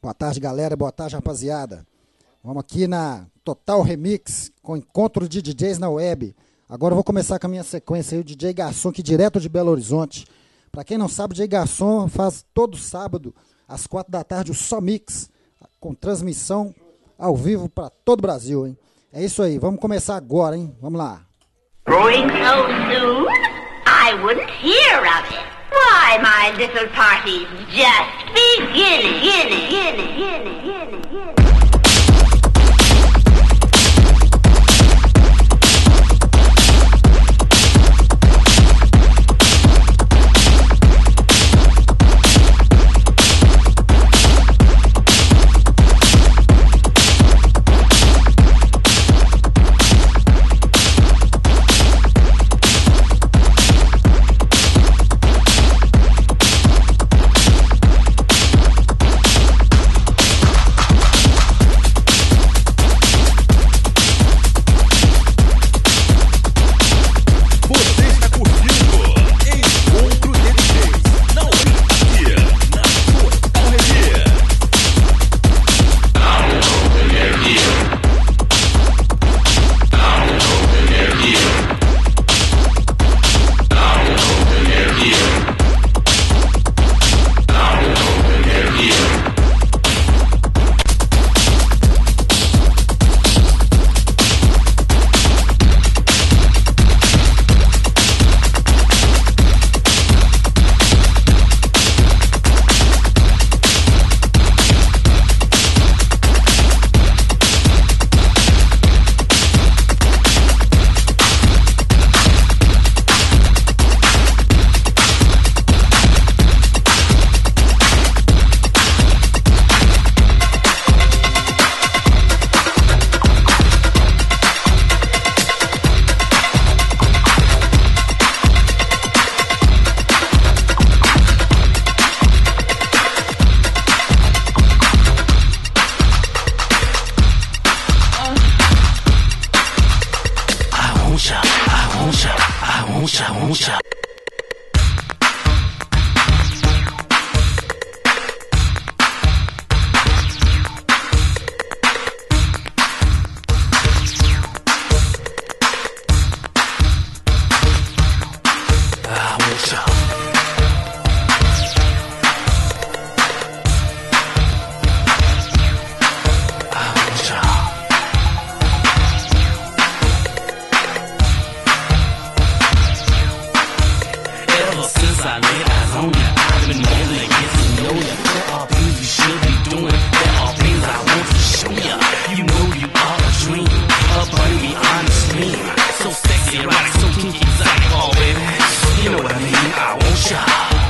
Boa tarde, galera. Boa tarde, rapaziada. Vamos aqui na Total Remix com encontro de DJs na web. Agora eu vou começar com a minha sequência aí, o DJ Garçom, que direto de Belo Horizonte. Para quem não sabe, o DJ Garçom faz todo sábado, às quatro da tarde, o Só Mix, com transmissão ao vivo para todo o Brasil, hein? É isso aí, vamos começar agora, hein? Vamos lá. Growing so soon? I wouldn't hear of it. Why, my little party's just beginning. won't shut, I won't shut, I won't shut, I won't shut. Erotic, so kinky, exotic, oh baby. You know what I mean? I want ya.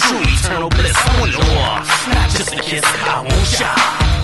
True, eternal bliss. I want more, not just a kiss. I won't ya.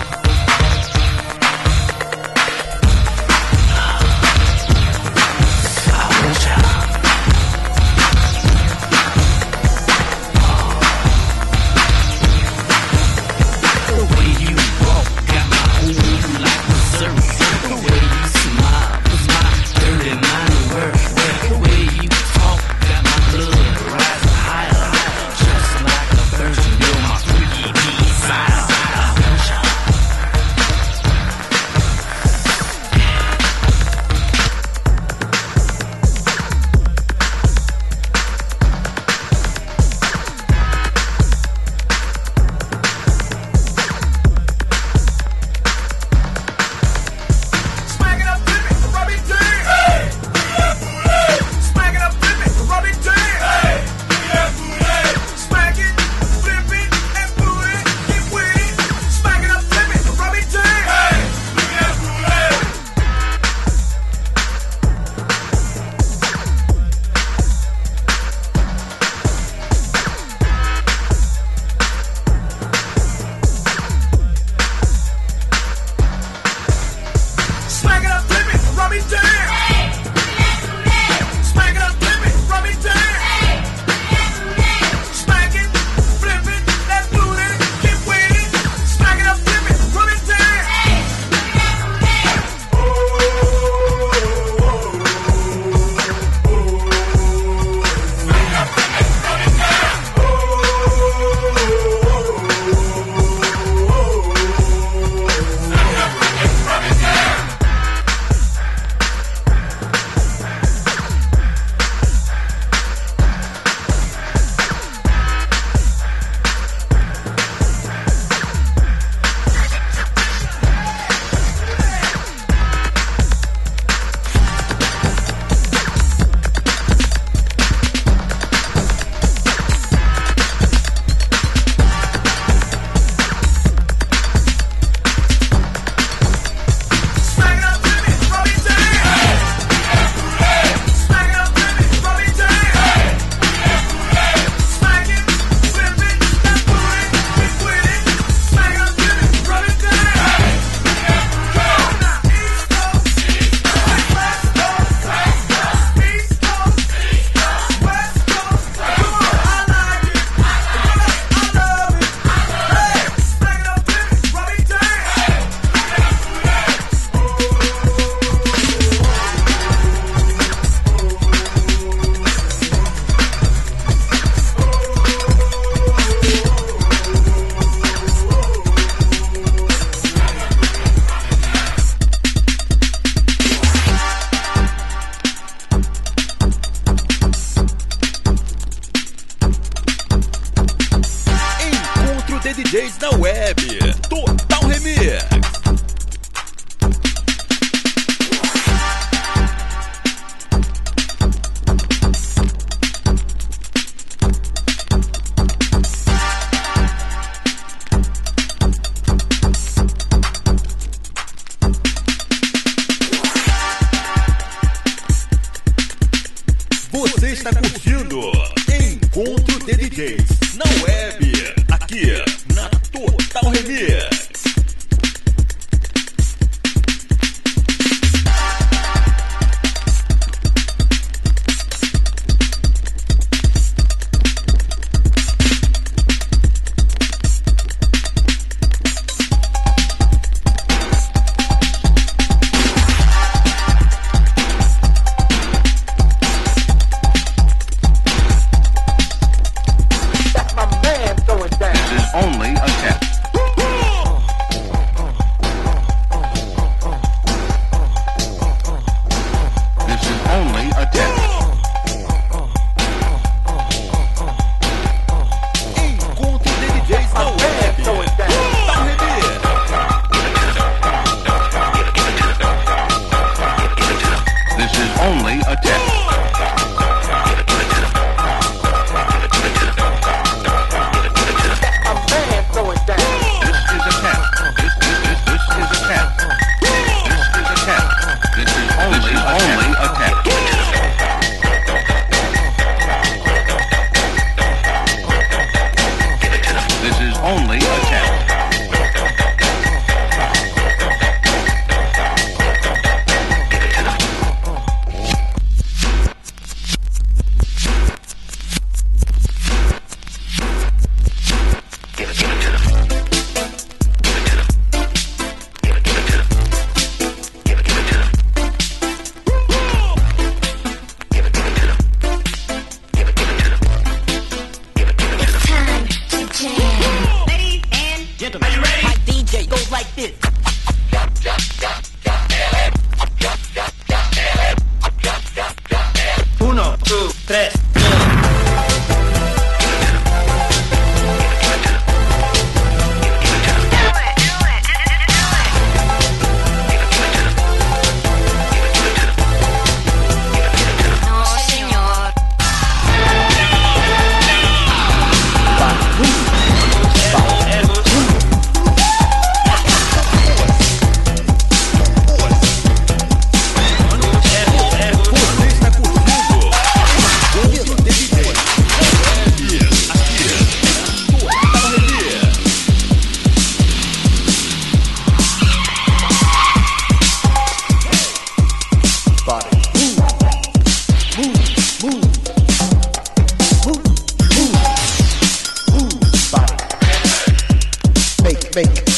Make,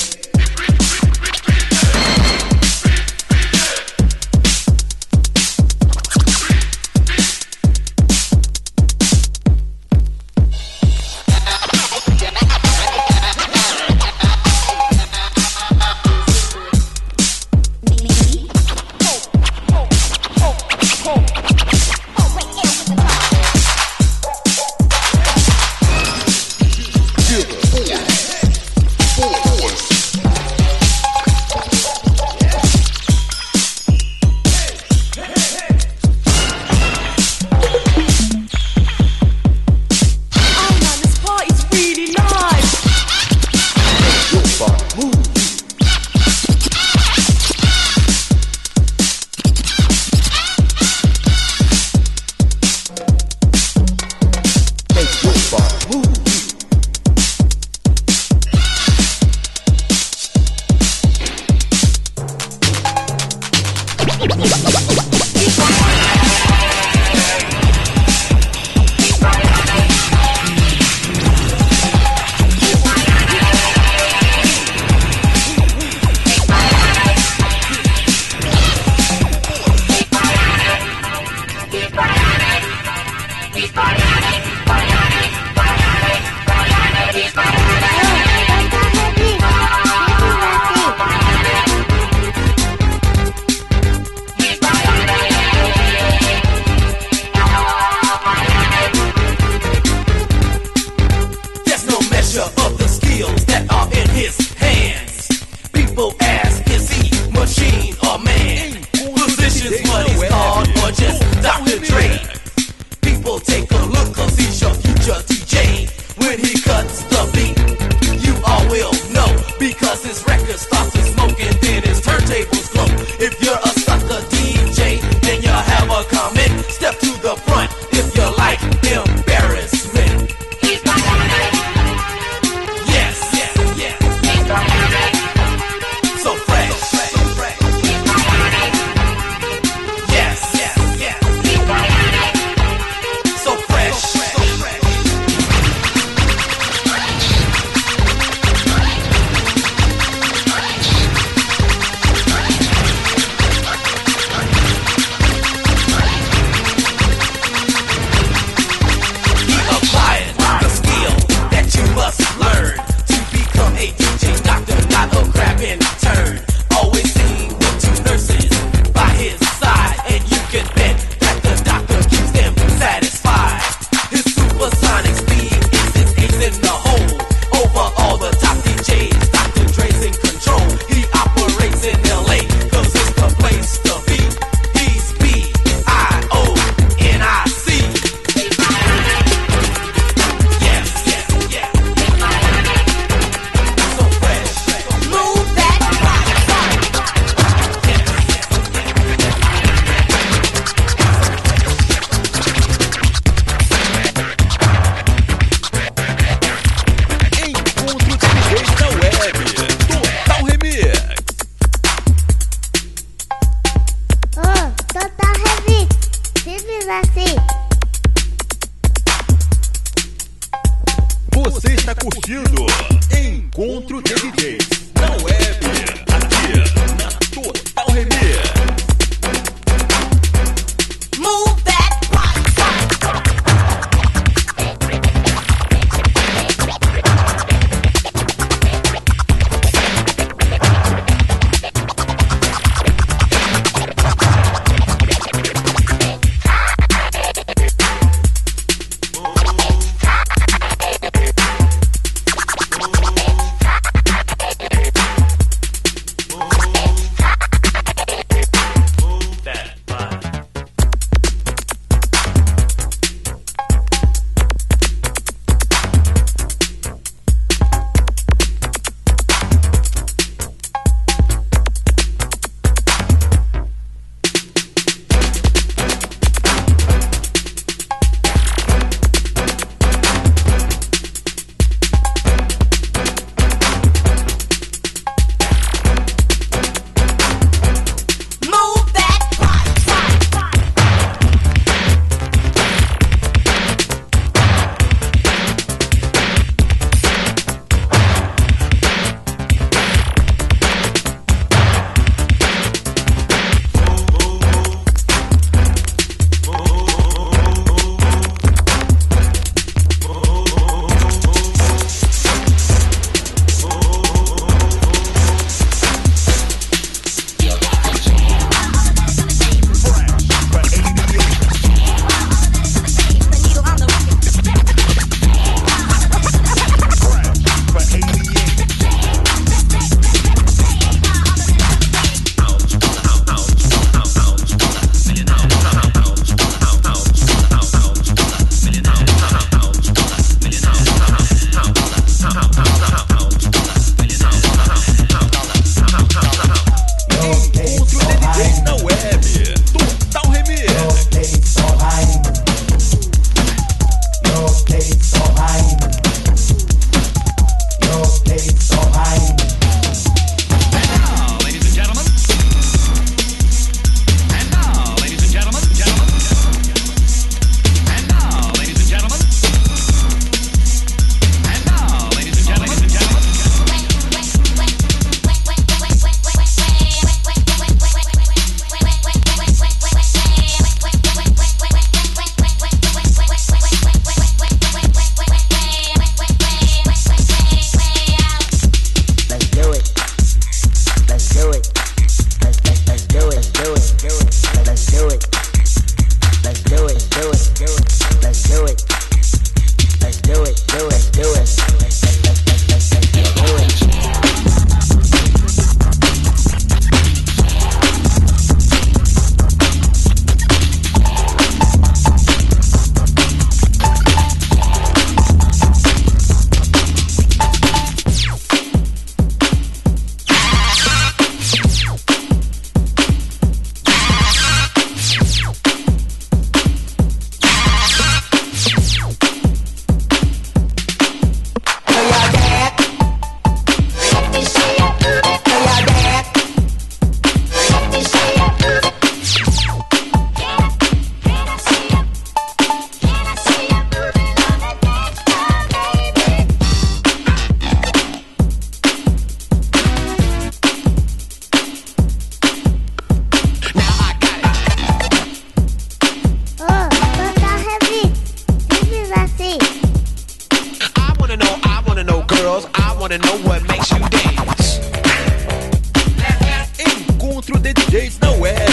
Encontro de DJs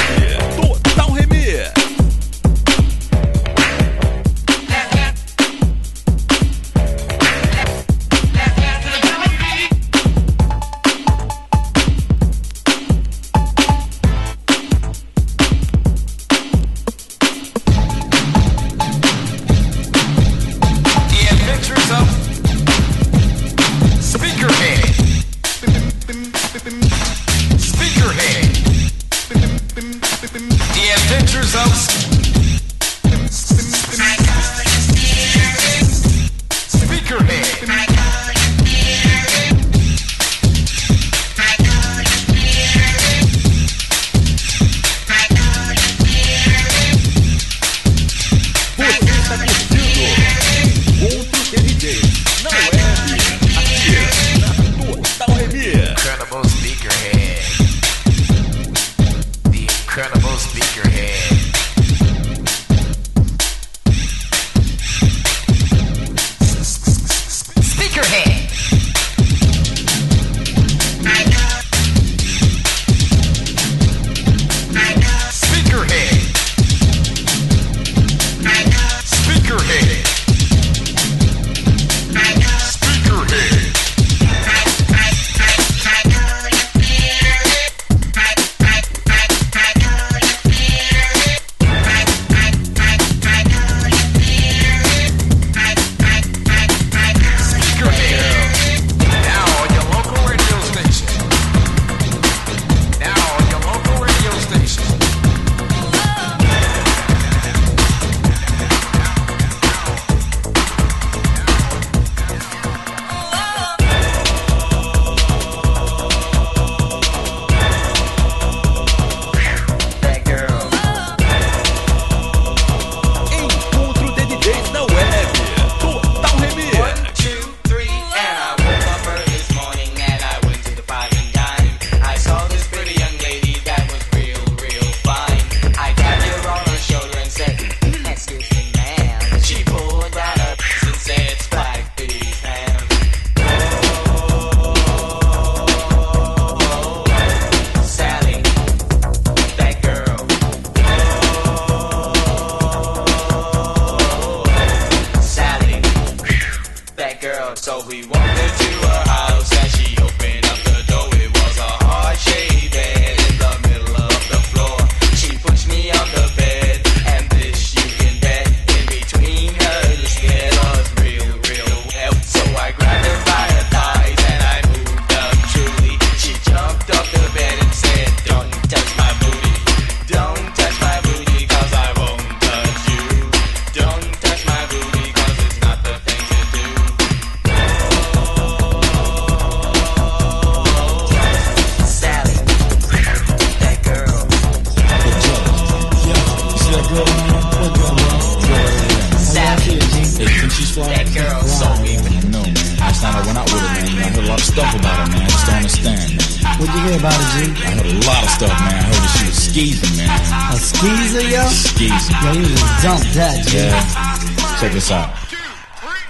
that she was skeezing, man. A skeezer, yo? Skeezing. Yo, you just dumped that, G. Yeah. Check this out.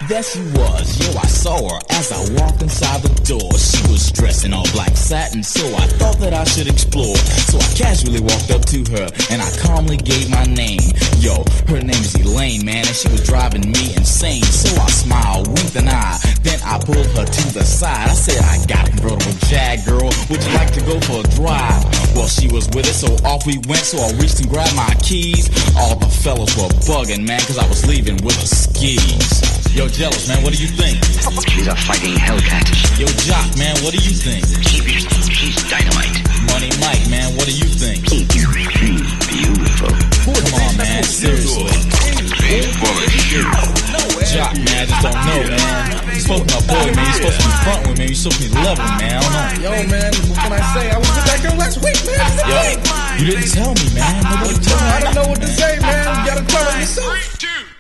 There she was, yo, I saw her as I walked inside the door. She was dressed in all black satin, so I thought that I should explore. So I casually walked up to her and I calmly gave my name. Yo, her name is Elaine, man, and she was driving me insane. So I smiled, winked an eye, I pulled her to the side. I said, I got a convertible Jag, girl, would you like to go for a drive? Well, she was with it, so off we went. So I reached and grabbed my keys. All the fellas were bugging, man, cause I was leaving with the skis. Yo, jealous, man, what do you think? She's a fighting Hellcat. Yo, Jock, man, what do you think? She's dynamite. Money Mike, man, what do you think? She's Beautiful. Come on, man, seriously. Jock, man, I just don't know, man. You're supposed to be my boy, man. You're supposed to be front with me. You're supposed to be level, man. I don't know. Yo, man, what can I say? I was with that girl last week, man. Yo, you didn't tell me, man. Nobody told me. I don't know what to say, man. You gotta tell me yourself.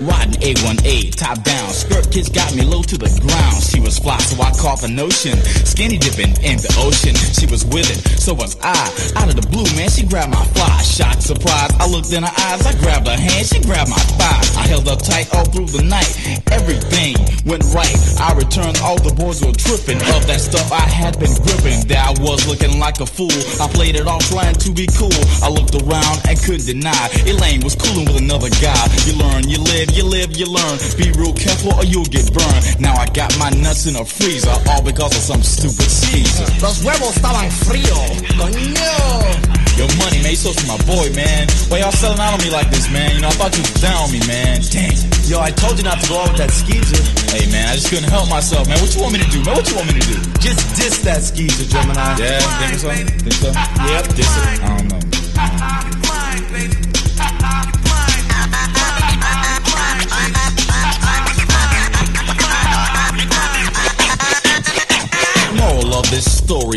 Riding A18, top down. Skirt kids got me low to the ground. She was fly, so I caught the notion. Skinny dipping in the ocean. She was with it, so was I. Out of the blue, man, she grabbed my fly. Shot surprise. I looked in her eyes, I grabbed her hand, she grabbed my thigh. I held her tight all through the night. Everything went right. I returned, all the boys were tripping. Of that stuff I had been gripping. There I was looking like a fool. I played it off trying to be cool. I looked around and couldn't deny. Elaine was cooling with another guy. You learn, you live, you live, you learn. Be real careful or you'll get burned. Now I got my nuts in a freezer, all because of some stupid skeezer. Los huevos estaban fríos. Coño. Yo, money, man, you supposed to be my boy, man. Why y'all selling out on me like this, man? You know, I thought you was down on me, man. Dang. Yo, I told you not to go out with that skeezer. Hey, man, I just couldn't help myself, man. What you want me to do, man? What you want me to do? Just diss that skeezer, Gemini. Yeah, think so? Think so? Yep. Diss it? I don't know.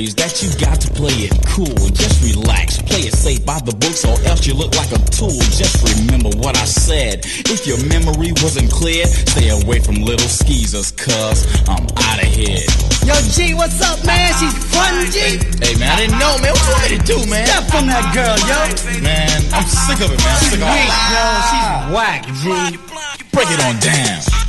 That you got to play it cool. Just relax, play it safe by the books, or else you look like a tool. Just remember what I said. If your memory wasn't clear, stay away from little skeezers, cuz I'm out of here. Yo, G, what's up, man? She's fun, G. Hey, man, I didn't know, man. What you want me to do, man? Step from that girl, yo. Man, I'm sick of it, man. I'm She's sick of weak, yo. She's whack, G. Break it on down.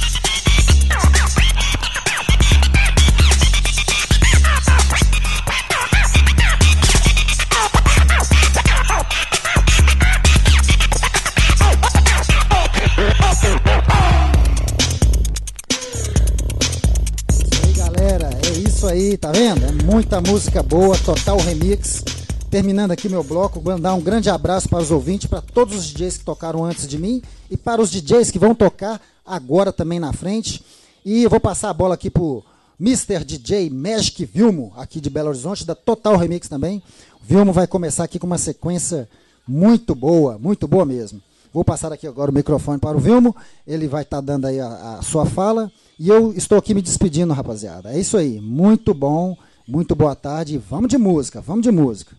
Aí, tá vendo? É muita música boa, total remix. Terminando aqui meu bloco, mandar um grande abraço para os ouvintes, para todos os DJs que tocaram antes de mim e para os DJs que vão tocar agora também na frente. E eu vou passar a bola aqui pro Mr. DJ Magic Vilmo, aqui de Belo Horizonte, da Total Remix também. O Vilmo vai começar aqui com uma sequência muito boa, muito boa mesmo. Vou passar aqui agora o microfone para o Vilmo, ele vai estar dando aí a, a sua fala. E eu estou aqui me despedindo, rapaziada. É isso aí, muito bom, muito boa tarde. Vamos de música, vamos de música.